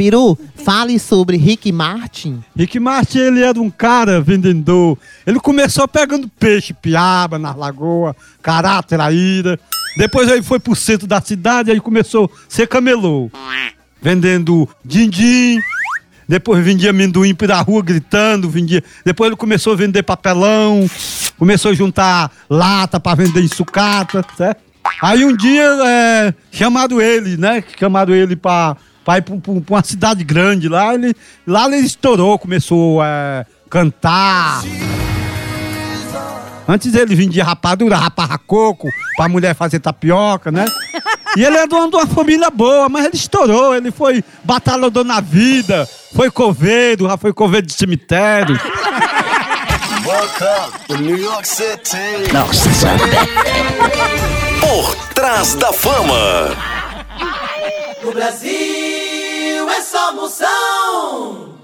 Peru, fale sobre Rick Martin. Rick Martin, ele era um cara vendedor. Ele começou pegando peixe, piaba, nas lagoas, cará, traíra. Depois ele foi pro centro da cidade, aí começou a ser camelô. Vendendo din-din. Depois vendia amendoim pela rua gritando, vendia. Depois ele começou a vender papelão, começou a juntar lata para vender em sucata, certo? Aí um dia, é, chamaram ele, né? Chamaram ele pra, pra, pra- pra uma cidade grande lá. Ele, lá ele estourou, começou a cantar. Antes ele vendia rapadura, raparra coco, pra mulher fazer tapioca, né? E ele é dono de uma família boa, mas ele estourou, ele foi batalhador na vida, foi coveiro, já foi coveiro de cemitério. Por trás da fama. No Brasil é só moção.